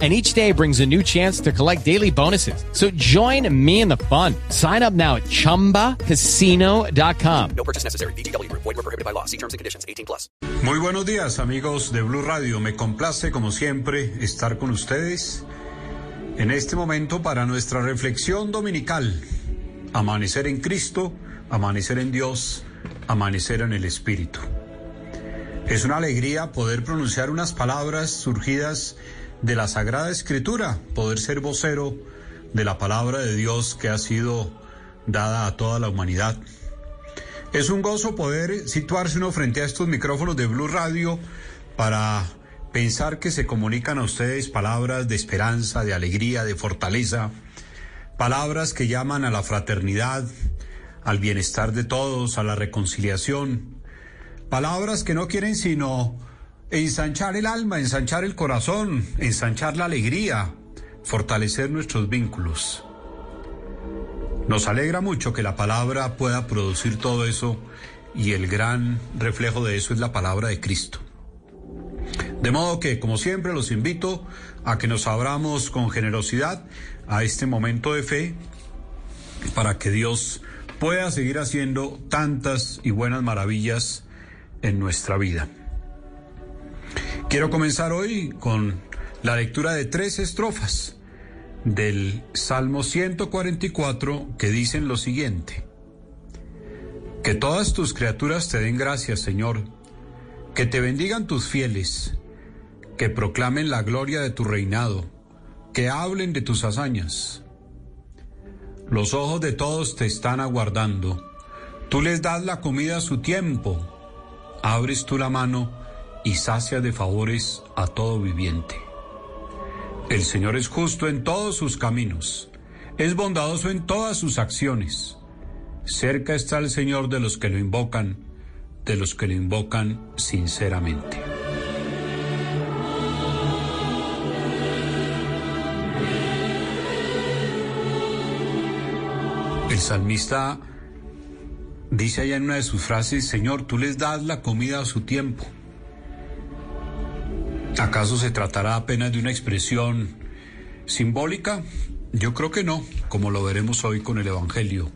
and each day brings a new chance to collect daily bonuses. So join me in the fun. Sign up now at ChumbaCasino.com. No purchase necessary. BGW. Void were prohibited by law. See terms and conditions. 18 plus. Muy buenos días, amigos de Blue Radio. Me complace, como siempre, estar con ustedes en este momento para nuestra reflexión dominical. Amanecer en Cristo, amanecer en Dios, amanecer en el Espíritu. Es una alegría poder pronunciar unas palabras surgidas de la Sagrada Escritura, poder ser vocero de la palabra de Dios que ha sido dada a toda la humanidad. Es un gozo poder situarse uno frente a estos micrófonos de Blue Radio para pensar que se comunican a ustedes palabras de esperanza, de alegría, de fortaleza, palabras que llaman a la fraternidad, al bienestar de todos, a la reconciliación, palabras que no quieren sino ensanchar el alma, ensanchar el corazón, ensanchar la alegría, fortalecer nuestros vínculos. Nos alegra mucho que la palabra pueda producir todo eso y el gran reflejo de eso es la palabra de Cristo. De modo que, como siempre, los invito a que nos abramos con generosidad a este momento de fe para que Dios pueda seguir haciendo tantas y buenas maravillas en nuestra vida. Quiero comenzar hoy con la lectura de tres estrofas del Salmo 144 que dicen lo siguiente. Que todas tus criaturas te den gracias, Señor, que te bendigan tus fieles, que proclamen la gloria de tu reinado, que hablen de tus hazañas. Los ojos de todos te están aguardando, tú les das la comida a su tiempo, abres tú la mano y sacia de favores a todo viviente. El Señor es justo en todos sus caminos, es bondadoso en todas sus acciones. Cerca está el Señor de los que lo invocan, de los que lo invocan sinceramente. El salmista dice allá en una de sus frases, Señor, tú les das la comida a su tiempo. ¿Acaso se tratará apenas de una expresión simbólica? Yo creo que no, como lo veremos hoy con el Evangelio.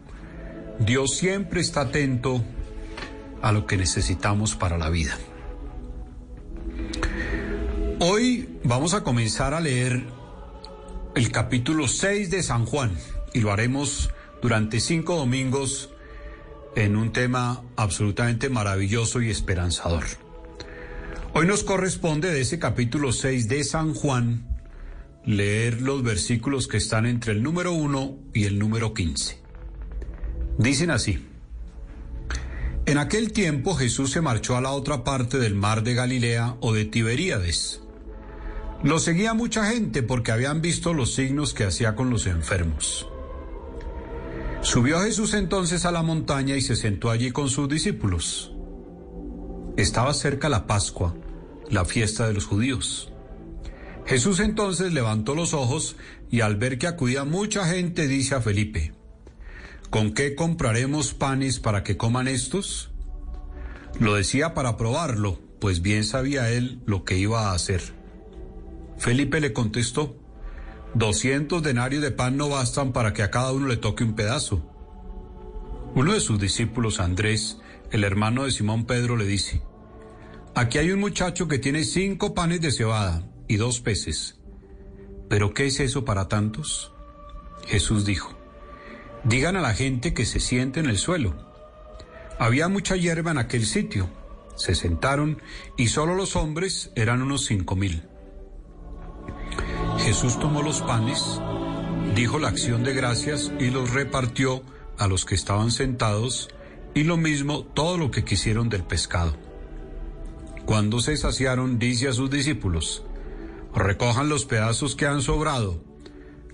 Dios siempre está atento a lo que necesitamos para la vida. Hoy vamos a comenzar a leer el capítulo 6 de San Juan y lo haremos durante cinco domingos en un tema absolutamente maravilloso y esperanzador. Hoy nos corresponde de ese capítulo 6 de San Juan leer los versículos que están entre el número 1 y el número 15. Dicen así. En aquel tiempo Jesús se marchó a la otra parte del mar de Galilea o de Tiberíades. Lo seguía mucha gente porque habían visto los signos que hacía con los enfermos. Subió Jesús entonces a la montaña y se sentó allí con sus discípulos. Estaba cerca la Pascua, la fiesta de los judíos. Jesús entonces levantó los ojos y al ver que acudía mucha gente dice a Felipe, ¿con qué compraremos panes para que coman estos? Lo decía para probarlo, pues bien sabía él lo que iba a hacer. Felipe le contestó, doscientos denarios de pan no bastan para que a cada uno le toque un pedazo. Uno de sus discípulos, Andrés, el hermano de Simón Pedro le dice, aquí hay un muchacho que tiene cinco panes de cebada y dos peces. ¿Pero qué es eso para tantos? Jesús dijo, digan a la gente que se siente en el suelo. Había mucha hierba en aquel sitio, Se sentaron y solo los hombres eran unos cinco mil. Jesús tomó los panes, dijo la acción de gracias y los repartió a los que estaban sentados y lo mismo todo lo que quisieron del pescado. Cuando se saciaron, dice a sus discípulos, recojan los pedazos que han sobrado,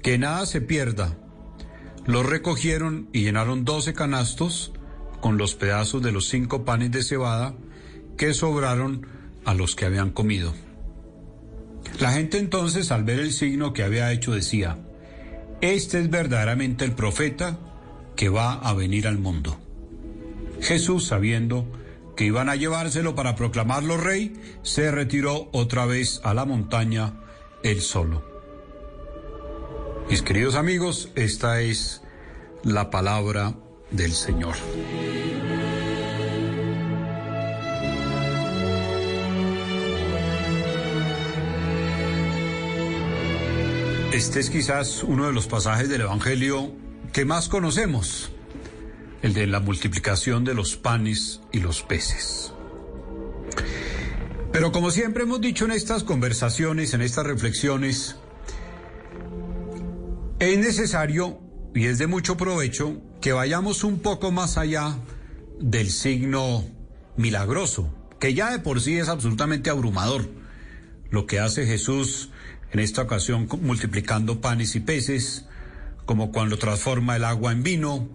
que nada se pierda. Los recogieron y llenaron doce canastos con los pedazos de los cinco panes de cebada que sobraron a los que habían comido. La gente entonces, al ver el signo que había hecho, decía, este es verdaderamente el profeta que va a venir al mundo. Jesús, sabiendo que iban a llevárselo para proclamarlo rey, se retiró otra vez a la montaña él solo. Mis queridos amigos, esta es la palabra del Señor. Este es quizás uno de los pasajes del Evangelio que más conocemos, el de la multiplicación de los panes y los peces. Pero como siempre hemos dicho en estas conversaciones, en estas reflexiones, es necesario y es de mucho provecho que vayamos un poco más allá del signo milagroso, que ya de por sí es absolutamente abrumador. Lo que hace Jesús en esta ocasión multiplicando panes y peces, como cuando transforma el agua en vino,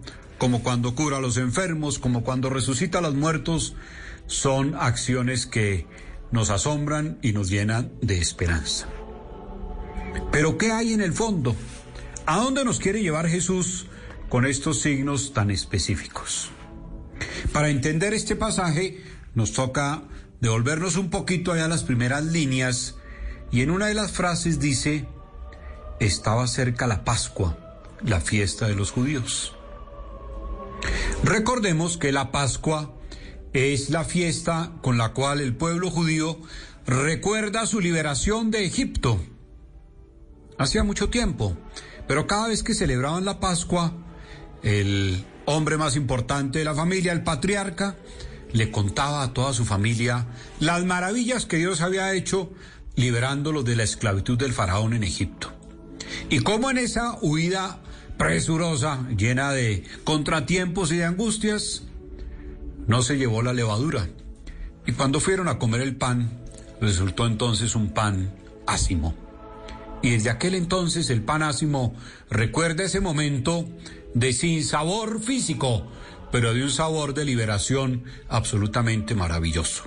como cuando cura a los enfermos, como cuando resucita a los muertos, son acciones que nos asombran y nos llenan de esperanza. Pero ¿qué hay en el fondo? ¿A dónde nos quiere llevar Jesús con estos signos tan específicos? Para entender este pasaje nos toca devolvernos un poquito allá a las primeras líneas y en una de las frases dice, estaba cerca la Pascua, la fiesta de los judíos. Recordemos que la Pascua es la fiesta con la cual el pueblo judío recuerda su liberación de Egipto. Hacía mucho tiempo, pero cada vez que celebraban la Pascua, el hombre más importante de la familia, el patriarca, le contaba a toda su familia las maravillas que Dios había hecho liberándolos de la esclavitud del faraón en Egipto. Y cómo en esa huida presurosa, llena de contratiempos y de angustias, no se llevó la levadura. Y cuando fueron a comer el pan, resultó entonces un pan ácimo. Y desde aquel entonces el pan ácimo recuerda ese momento de sin sabor físico, pero de un sabor de liberación absolutamente maravilloso.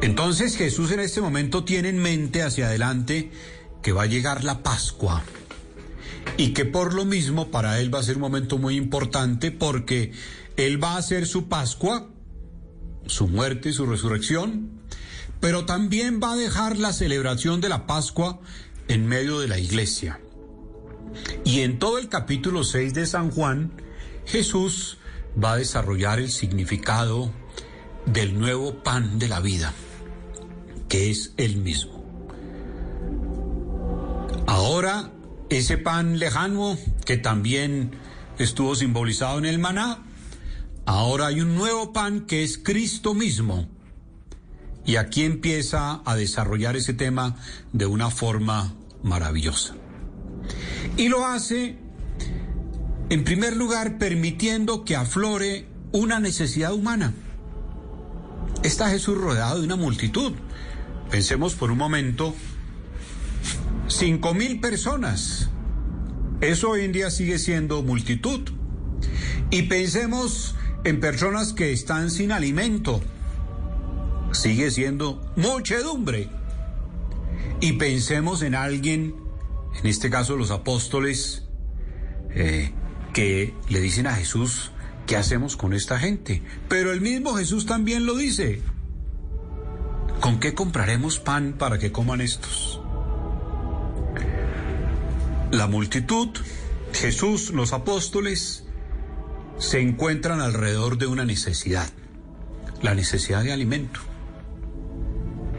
Entonces Jesús en este momento tiene en mente hacia adelante que va a llegar la Pascua y que por lo mismo para él va a ser un momento muy importante porque él va a hacer su Pascua, su muerte y su resurrección, pero también va a dejar la celebración de la Pascua en medio de la iglesia. Y en todo el capítulo 6 de San Juan, Jesús va a desarrollar el significado del nuevo pan de la vida que es el mismo. Ahora, ese pan lejano que también estuvo simbolizado en el maná, ahora hay un nuevo pan que es Cristo mismo. Y aquí empieza a desarrollar ese tema de una forma maravillosa. Y lo hace, en primer lugar, permitiendo que aflore una necesidad humana. Está Jesús rodeado de una multitud. Pensemos por un momento, cinco mil personas. Eso hoy en día sigue siendo multitud. Y pensemos en personas que están sin alimento. Sigue siendo muchedumbre. Y pensemos en alguien, en este caso los apóstoles, eh, que le dicen a Jesús, ¿qué hacemos con esta gente? Pero el mismo Jesús también lo dice. ¿Con qué compraremos pan para que coman estos? La multitud, Jesús, los apóstoles, se encuentran alrededor de una necesidad, la necesidad de alimento.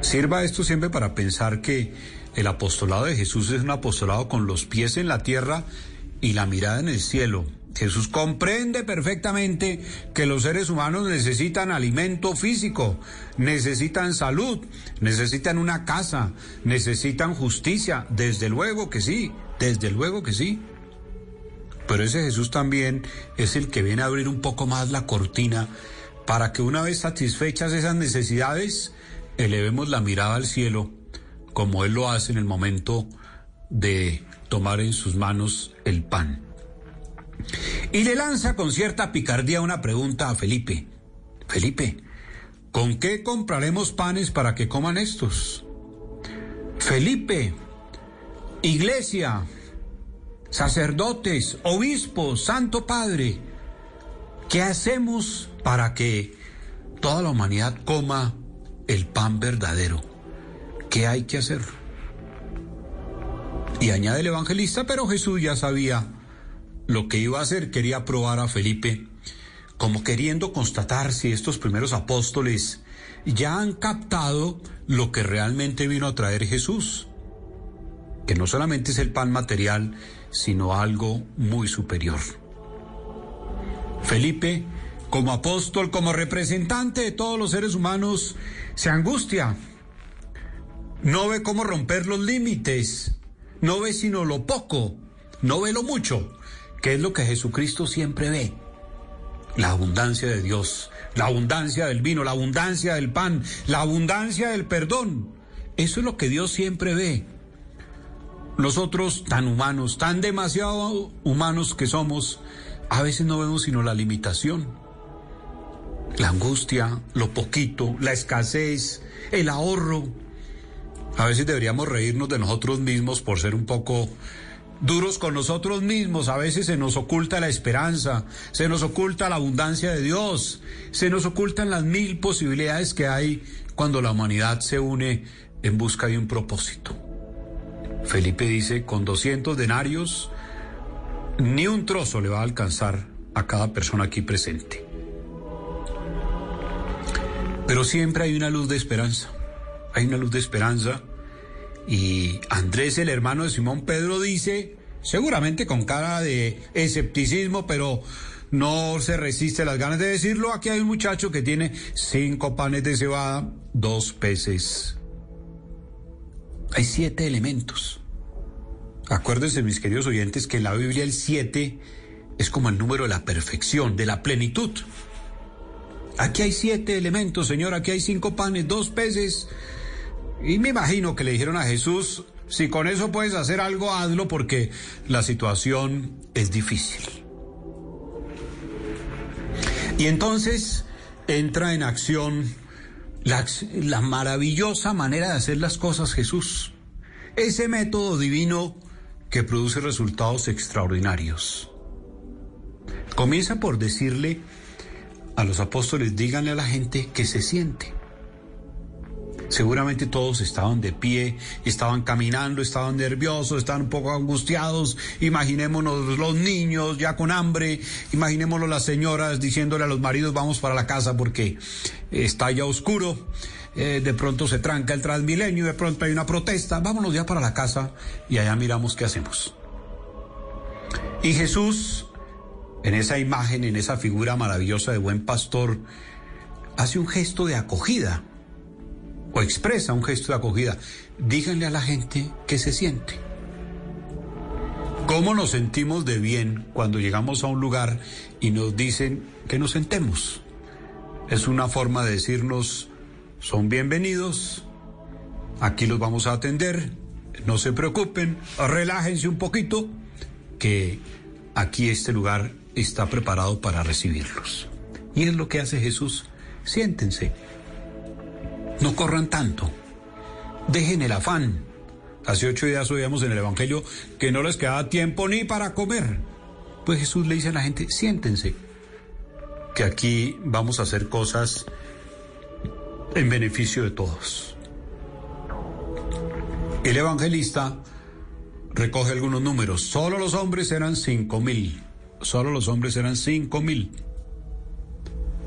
Sirva esto siempre para pensar que el apostolado de Jesús es un apostolado con los pies en la tierra y la mirada en el cielo, Jesús comprende perfectamente que los seres humanos necesitan alimento físico, necesitan salud, necesitan una casa, necesitan justicia. Desde luego que sí, desde luego que sí. Pero ese Jesús también es el que viene a abrir un poco más la cortina para que una vez satisfechas esas necesidades, elevemos la mirada al cielo, como Él lo hace en el momento de tomar en sus manos el pan. Y le lanza con cierta picardía una pregunta a Felipe. Felipe, ¿con qué compraremos panes para que coman estos? Felipe, iglesia, sacerdotes, obispos, Santo Padre, ¿qué hacemos para que toda la humanidad coma el pan verdadero? ¿Qué hay que hacer? Y añade el evangelista, pero Jesús ya sabía lo que iba a hacer, quería probar a Felipe, como queriendo constatar si estos primeros apóstoles ya han captado lo que realmente vino a traer Jesús, que no solamente es el pan material, sino algo muy superior. Felipe, como apóstol, como representante de todos los seres humanos, se angustia. No ve cómo romper los límites, no ve sino lo poco, no ve lo mucho, que es lo que Jesucristo siempre ve. La abundancia de Dios, la abundancia del vino, la abundancia del pan, la abundancia del perdón. Eso es lo que Dios siempre ve. Nosotros tan humanos, tan demasiado humanos que somos, a veces no vemos sino la limitación, la angustia, lo poquito, la escasez, el ahorro. A veces deberíamos reírnos de nosotros mismos por ser un poco duros con nosotros mismos. A veces se nos oculta la esperanza, se nos oculta la abundancia de Dios, se nos ocultan las mil posibilidades que hay cuando la humanidad se une en busca de un propósito. Felipe dice, con 200 denarios, ni un trozo le va a alcanzar a cada persona aquí presente. Pero siempre hay una luz de esperanza, hay una luz de esperanza y Andrés, el hermano de Simón Pedro, dice, seguramente con cara de escepticismo, pero no se resiste las ganas de decirlo, aquí hay un muchacho que tiene cinco panes de cebada, dos peces. Hay siete elementos. Acuérdense, mis queridos oyentes, que en la Biblia el siete es como el número de la perfección, de la plenitud. Aquí hay siete elementos, Señor, aquí hay cinco panes, dos peces, y me imagino que le dijeron a Jesús, si con eso puedes hacer algo, hazlo porque la situación es difícil. Y entonces entra en acción la, maravillosa manera de hacer las cosas Jesús. Ese método divino que produce resultados extraordinarios. Comienza por decirle a los apóstoles, díganle a la gente que se siente. Seguramente todos estaban de pie, estaban caminando, estaban nerviosos, estaban un poco angustiados. Imaginémonos los niños ya con hambre, imaginémonos las señoras diciéndole a los maridos vamos para la casa porque está ya oscuro. Eh, de pronto se tranca el transmilenio, de pronto hay una protesta, vámonos ya para la casa y allá miramos qué hacemos. Y Jesús, en esa imagen, en esa figura maravillosa de buen pastor, hace un gesto de acogida o expresa un gesto de acogida, díganle a la gente que se siente. ¿Cómo nos sentimos de bien cuando llegamos a un lugar y nos dicen que nos sentemos? Es una forma de decirnos, son bienvenidos, aquí los vamos a atender, no se preocupen, relájense un poquito, que aquí este lugar está preparado para recibirlos. Y es lo que hace Jesús, siéntense. No corran tanto. Dejen el afán. Hace ocho días oíamos en el Evangelio que no les quedaba tiempo ni para comer. Pues Jesús le dice a la gente, siéntense, que aquí vamos a hacer cosas en beneficio de todos. El evangelista recoge algunos números. Solo los hombres eran cinco mil. Solo los hombres eran cinco mil.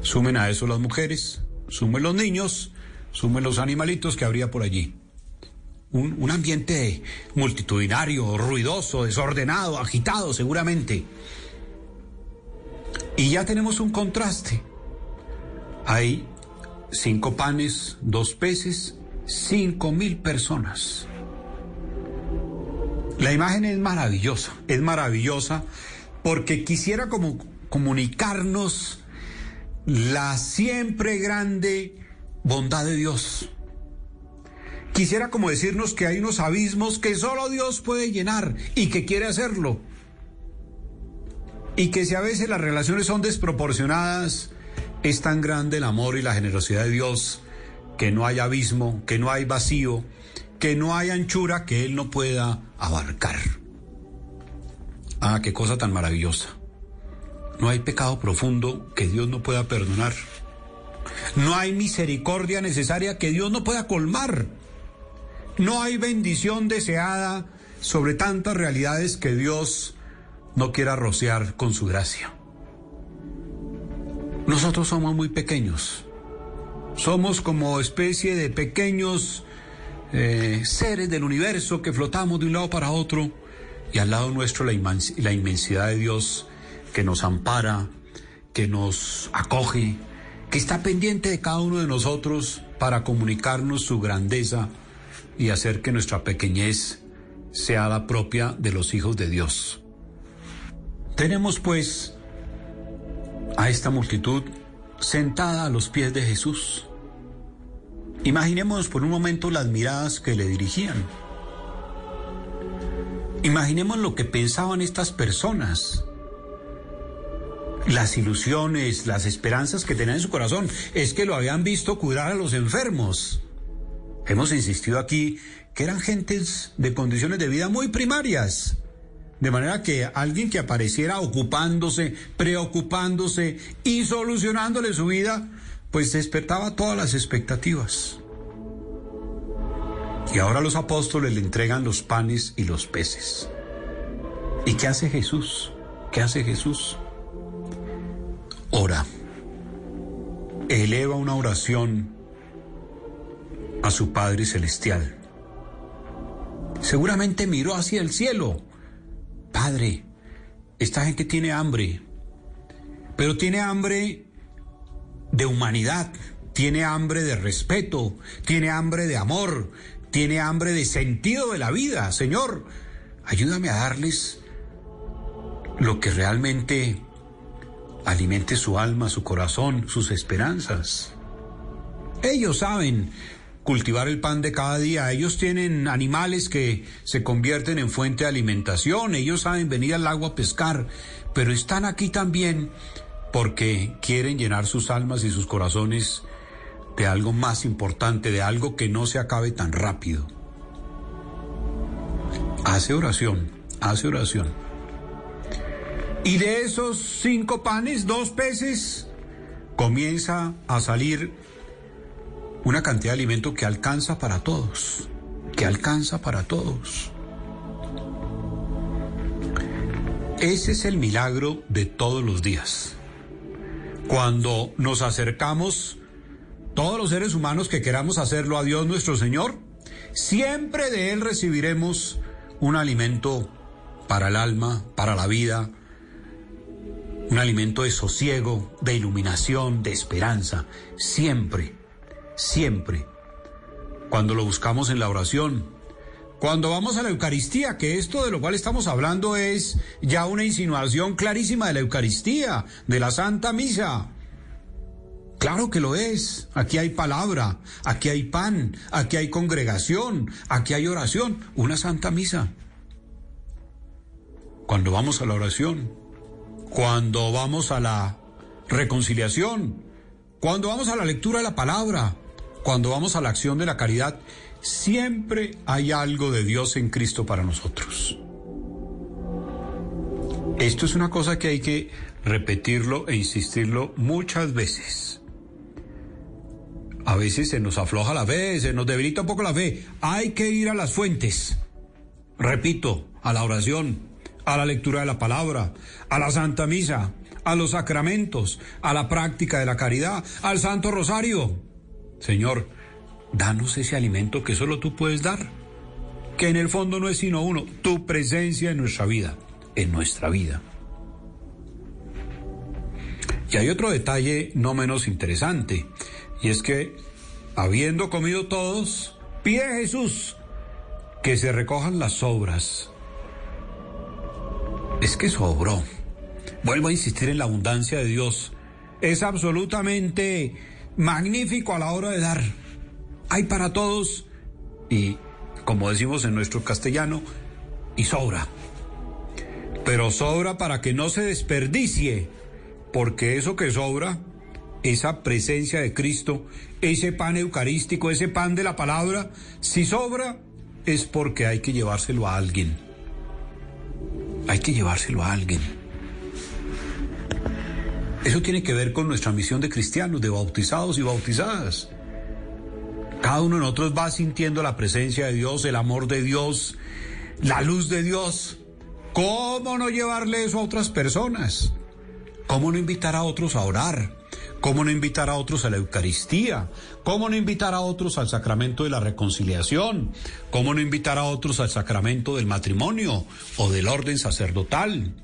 Sumen a eso las mujeres, sumen los niños sumen los animalitos que habría por allí. Un, un, ambiente multitudinario, ruidoso, desordenado, agitado seguramente. Y ya tenemos un contraste. Hay cinco panes, dos peces, cinco mil personas. La imagen es maravillosa, es maravillosa porque quisiera como comunicarnos la siempre grande bondad de Dios. Quisiera como decirnos que hay unos abismos que solo Dios puede llenar y que quiere hacerlo. Y que si a veces las relaciones son desproporcionadas, es tan grande el amor y la generosidad de Dios que no hay abismo, que no hay vacío, que no hay anchura que Él no pueda abarcar. Ah, qué cosa tan maravillosa. No hay pecado profundo que Dios no pueda perdonar. No hay misericordia necesaria que Dios no pueda colmar. No hay bendición deseada sobre tantas realidades que Dios no quiera rociar con su gracia. Nosotros somos muy pequeños. Somos como especie de pequeños eh, seres del universo que flotamos de un lado para otro y al lado nuestro la, la inmensidad de Dios que nos ampara, que nos acoge, que está pendiente de cada uno de nosotros para comunicarnos su grandeza y hacer que nuestra pequeñez sea la propia de los hijos de Dios. Tenemos pues a esta multitud sentada a los pies de Jesús. Imaginemos por un momento las miradas que le dirigían. Imaginemos lo que pensaban estas personas. Las ilusiones, las esperanzas que tenían en su corazón es que lo habían visto curar a los enfermos. Hemos insistido aquí que eran gentes de condiciones de vida muy primarias. De manera que alguien que apareciera ocupándose, preocupándose y solucionándole su vida, pues despertaba todas las expectativas. Y ahora los apóstoles le entregan los panes y los peces. ¿Y qué hace Jesús? ¿Qué hace Jesús? Ora. Eleva una oración a su Padre Celestial. Seguramente miró hacia el cielo Padre, esta gente tiene hambre, pero tiene hambre de humanidad, tiene hambre de respeto, tiene hambre de amor, tiene hambre de sentido de la vida. Señor, ayúdame a darles lo que realmente alimente su alma, su corazón, sus esperanzas. Ellos saben cultivar el pan de cada día. Ellos tienen animales que se convierten en fuente de alimentación. Ellos saben venir al agua a pescar, pero están aquí también porque quieren llenar sus almas y sus corazones de algo más importante, de algo que no se acabe tan rápido. Hace oración, hace oración. Y de esos cinco panes, dos peces, comienza a salir una cantidad de alimento que alcanza para todos, que alcanza para todos. Ese es el milagro de todos los días. Cuando nos acercamos, todos los seres humanos que queramos hacerlo a Dios nuestro Señor, siempre de Él recibiremos un alimento para el alma, para la vida, un alimento de sosiego, de iluminación, de esperanza, siempre siempre. Cuando lo buscamos en la oración, cuando vamos a la Eucaristía, que esto de lo cual estamos hablando es ya una insinuación clarísima de la Eucaristía, de la Santa Misa. Claro que lo es. Aquí hay palabra, aquí hay pan, aquí hay congregación, aquí hay oración, una Santa Misa. Cuando vamos a la oración, cuando vamos a la reconciliación, cuando vamos a la lectura de la palabra, cuando vamos a la acción de la caridad, siempre hay algo de Dios en Cristo para nosotros. Esto es una cosa que hay que repetirlo e insistirlo muchas veces. A veces se nos afloja la fe, se nos debilita un poco la fe. Hay que ir a las fuentes. Repito, a la oración, a la lectura de la palabra, a la Santa Misa, a los sacramentos, a la práctica de la caridad, al Santo Rosario. Señor, danos ese alimento que solo tú puedes dar, que en el fondo no es sino uno, tu presencia en nuestra vida, en nuestra vida. Y hay otro detalle no menos interesante, y es que, habiendo comido todos, pide a Jesús que se recojan las sobras. Es que sobró. Vuelvo a insistir en la abundancia de Dios. Es absolutamente magnífico a la hora de dar. Hay para todos y, como decimos en nuestro castellano, y sobra. Pero sobra para que no se desperdicie, porque eso que sobra, esa presencia de Cristo, ese pan eucarístico, ese pan de la palabra, si sobra, es porque hay que llevárselo a alguien. Hay que llevárselo a alguien. Eso tiene que ver con nuestra misión de cristianos, de bautizados y bautizadas. Cada uno de nosotros va sintiendo la presencia de Dios, el amor de Dios, la luz de Dios. ¿Cómo no llevarle eso a otras personas? ¿Cómo no invitar a otros a orar? ¿Cómo no invitar a otros a la Eucaristía? ¿Cómo no invitar a otros al sacramento de la reconciliación? ¿Cómo no invitar a otros al sacramento del matrimonio o del orden sacerdotal?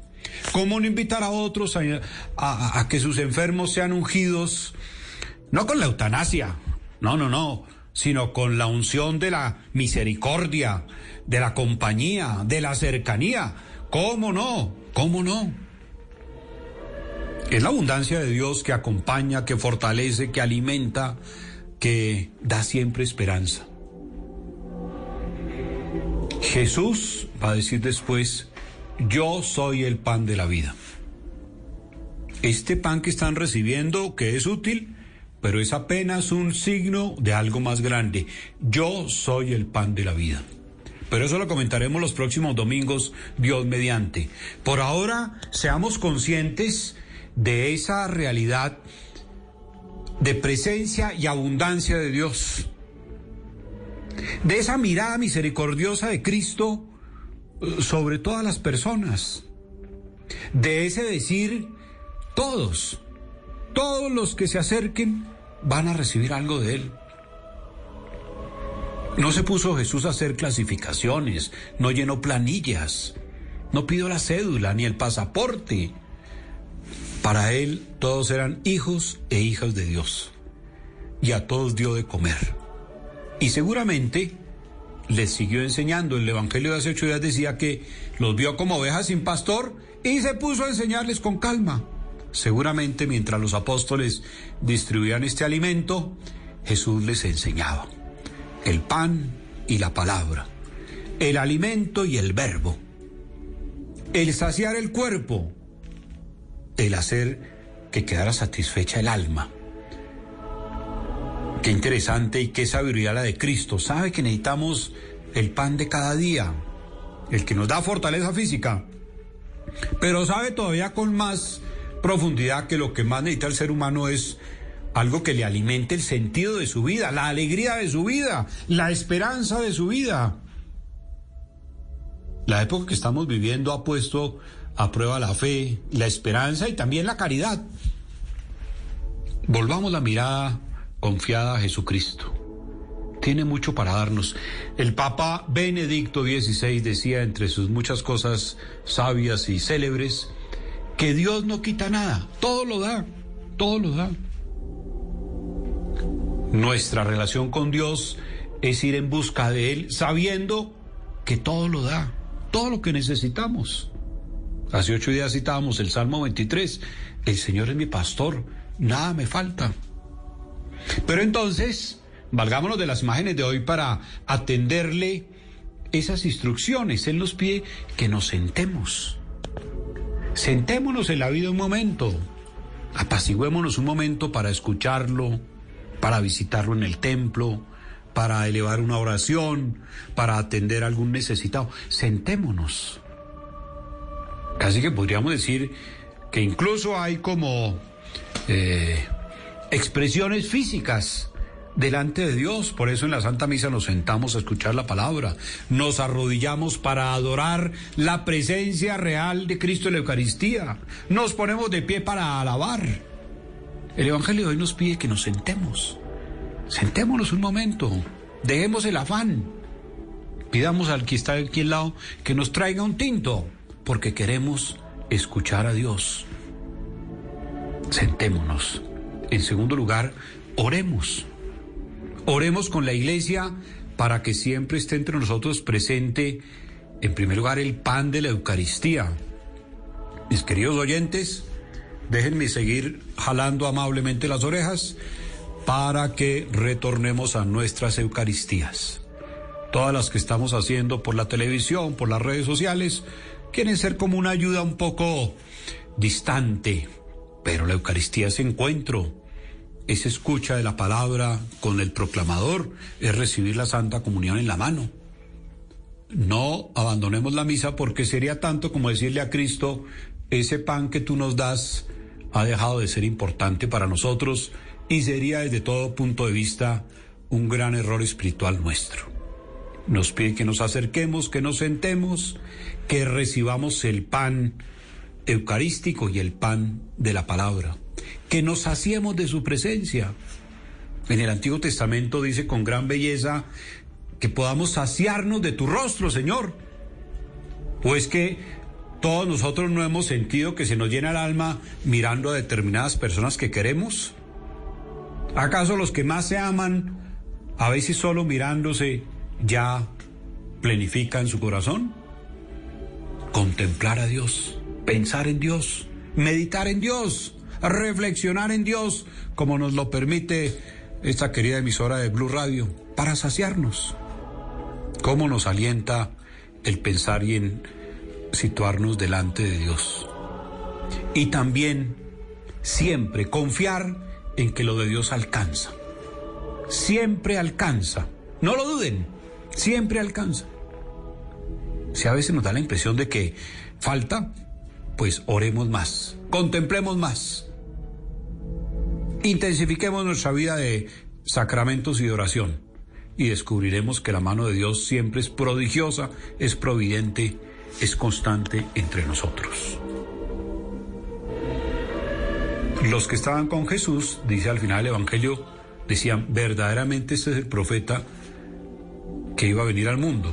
¿Cómo no invitar a otros a, que sus enfermos sean ungidos? No con la eutanasia, no, no, no, sino con la unción de la misericordia, de la compañía, de la cercanía. ¿Cómo no? ¿Cómo no? Es la abundancia de Dios que acompaña, que fortalece, que alimenta, que da siempre esperanza. Jesús va a decir después, yo soy el pan de la vida. Este pan que están recibiendo, que es útil, pero es apenas un signo de algo más grande. Yo soy el pan de la vida. Pero eso lo comentaremos los próximos domingos, Dios mediante. Por ahora, seamos conscientes de esa realidad de presencia y abundancia de Dios, de esa mirada misericordiosa de Cristo eh, sobre todas las personas, de ese decir, todos, todos los que se acerquen van a recibir algo de Él. No se puso Jesús a hacer clasificaciones, no llenó planillas, no pidió la cédula ni el pasaporte. Para él todos eran hijos e hijas de Dios. Y a todos dio de comer. Y seguramente les siguió enseñando. El Evangelio de hace ocho días decía que los vio como ovejas sin pastor y se puso a enseñarles con calma. Seguramente mientras los apóstoles distribuían este alimento, Jesús les enseñaba el pan y la palabra, el alimento y el verbo, el saciar el cuerpo el hacer que quedara satisfecha el alma. Qué interesante y qué sabiduría la de Cristo. Sabe que necesitamos el pan de cada día, el que nos da fortaleza física, pero sabe todavía con más profundidad que lo que más necesita el ser humano es algo que le alimente el sentido de su vida, la alegría de su vida, la esperanza de su vida. La época que estamos viviendo ha puesto aprueba la fe, la esperanza y también la caridad. Volvamos la mirada confiada a Jesucristo. Tiene mucho para darnos. El Papa Benedicto XVI decía entre sus muchas cosas sabias y célebres que Dios no quita nada, todo lo da, todo lo da. Nuestra relación con Dios es ir en busca de Él sabiendo que todo lo da, todo lo que necesitamos. Hace ocho días citábamos el Salmo 23. El Señor es mi pastor, nada me falta. Pero entonces, valgámonos de las imágenes de hoy para atenderle esas instrucciones. Él nos pide que nos sentemos. Sentémonos en la vida un momento. Apaciguémonos un momento para escucharlo, para visitarlo en el templo, para elevar una oración, para atender a algún necesitado. Sentémonos. Casi que podríamos decir que incluso hay como eh, expresiones físicas delante de Dios. Por eso en la Santa Misa nos sentamos a escuchar la palabra, nos arrodillamos para adorar la presencia real de Cristo en la Eucaristía, nos ponemos de pie para alabar. El Evangelio de hoy nos pide que nos sentemos, sentémonos un momento, dejemos el afán, pidamos al que está aquí al lado que nos traiga un tinto porque queremos escuchar a Dios. sentémonos. En segundo lugar, oremos. Oremos con la iglesia para que siempre esté entre nosotros presente, en primer lugar, el pan de la Eucaristía. Mis queridos oyentes, déjenme seguir jalando amablemente las orejas para que retornemos a nuestras Eucaristías. Todas las que estamos haciendo por la televisión, por las redes sociales, quieren ser como una ayuda un poco distante, pero la Eucaristía es encuentro, es escucha de la palabra con el proclamador, es recibir la Santa Comunión en la mano. No abandonemos la misa porque sería tanto como decirle a Cristo, ese pan que tú nos das ha dejado de ser importante para nosotros y sería desde todo punto de vista un gran error espiritual nuestro. Nos pide que nos acerquemos, que nos sentemos, que recibamos el pan eucarístico y el pan de la palabra, que nos saciemos de su presencia. En el Antiguo Testamento dice con gran belleza que podamos saciarnos de tu rostro, Señor. Pues que todos nosotros no hemos sentido que se nos llena el alma mirando a determinadas personas que queremos. ¿Acaso los que más se aman, a veces solo mirándose, ya planifican su corazón? Contemplar a Dios pensar en Dios, meditar en Dios, reflexionar en Dios, como nos lo permite esta querida emisora de Blue Radio, para saciarnos. ¿Cómo nos alienta el pensar y en situarnos delante de Dios? Y también siempre confiar en que lo de Dios alcanza. Siempre alcanza. No lo duden, siempre alcanza. Si a veces nos da la impresión de que falta, pues oremos más, contemplemos más, intensifiquemos nuestra vida de sacramentos y de oración y descubriremos que la mano de Dios siempre es prodigiosa, es providente, es constante entre nosotros. Los que estaban con Jesús, dice al final del Evangelio, decían, verdaderamente este es el profeta que iba a venir al mundo.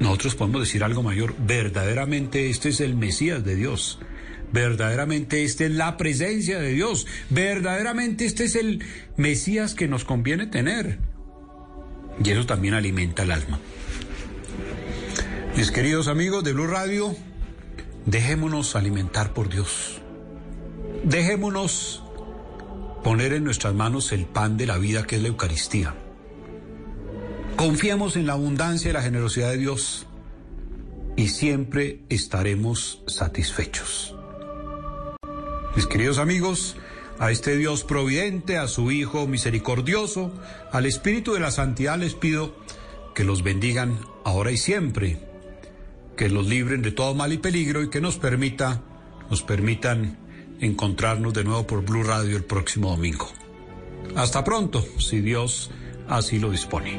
Nosotros podemos decir algo mayor, verdaderamente este es el Mesías de Dios, verdaderamente esta es la presencia de Dios, verdaderamente este es el Mesías que nos conviene tener. Y eso también alimenta el alma. Mis queridos amigos de Blue Radio, dejémonos alimentar por Dios. Dejémonos poner en nuestras manos el pan de la vida que es la Eucaristía. Confiemos en la abundancia y la generosidad de Dios y siempre estaremos satisfechos. Mis queridos amigos, a este Dios providente, a su Hijo misericordioso, al Espíritu de la Santidad les pido que los bendigan ahora y siempre, que los libren de todo mal y peligro y que nos permita, nos permitan encontrarnos de nuevo por Blue Radio el próximo domingo. Hasta pronto, si Dios así lo dispone.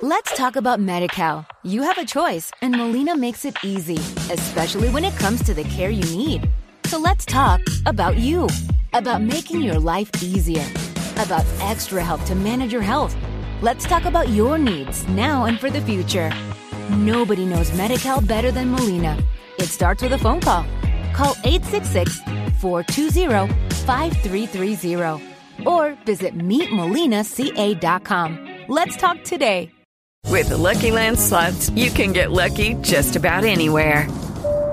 Let's talk about MediCal. You have a choice, and Molina makes it easy, especially when it comes to the care you need. So let's talk about you, about making your life easier, about extra help to manage your health. Let's talk about your needs now and for the future. Nobody knows Medi-Cal better than Molina. It starts with a phone call. Call 866-420-5330 or visit meetmolinaca.com. Let's talk today. With the Lucky Land slots, you can get lucky just about anywhere.